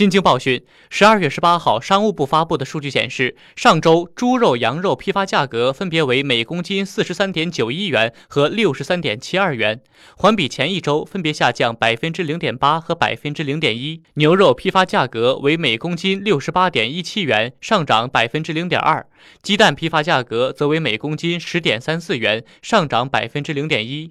新京报讯十二月十八号商务部发布的数据显示上周猪肉羊肉批发价格分别为每公斤四十三点九一元和六十三点七二元环比前一周分别下降百分之零点八和百分之零点一。牛肉批发价格为每公斤六十八点一七元上涨百分之零点二鸡蛋批发价格则为每公斤十点三四元上涨百分之零点一。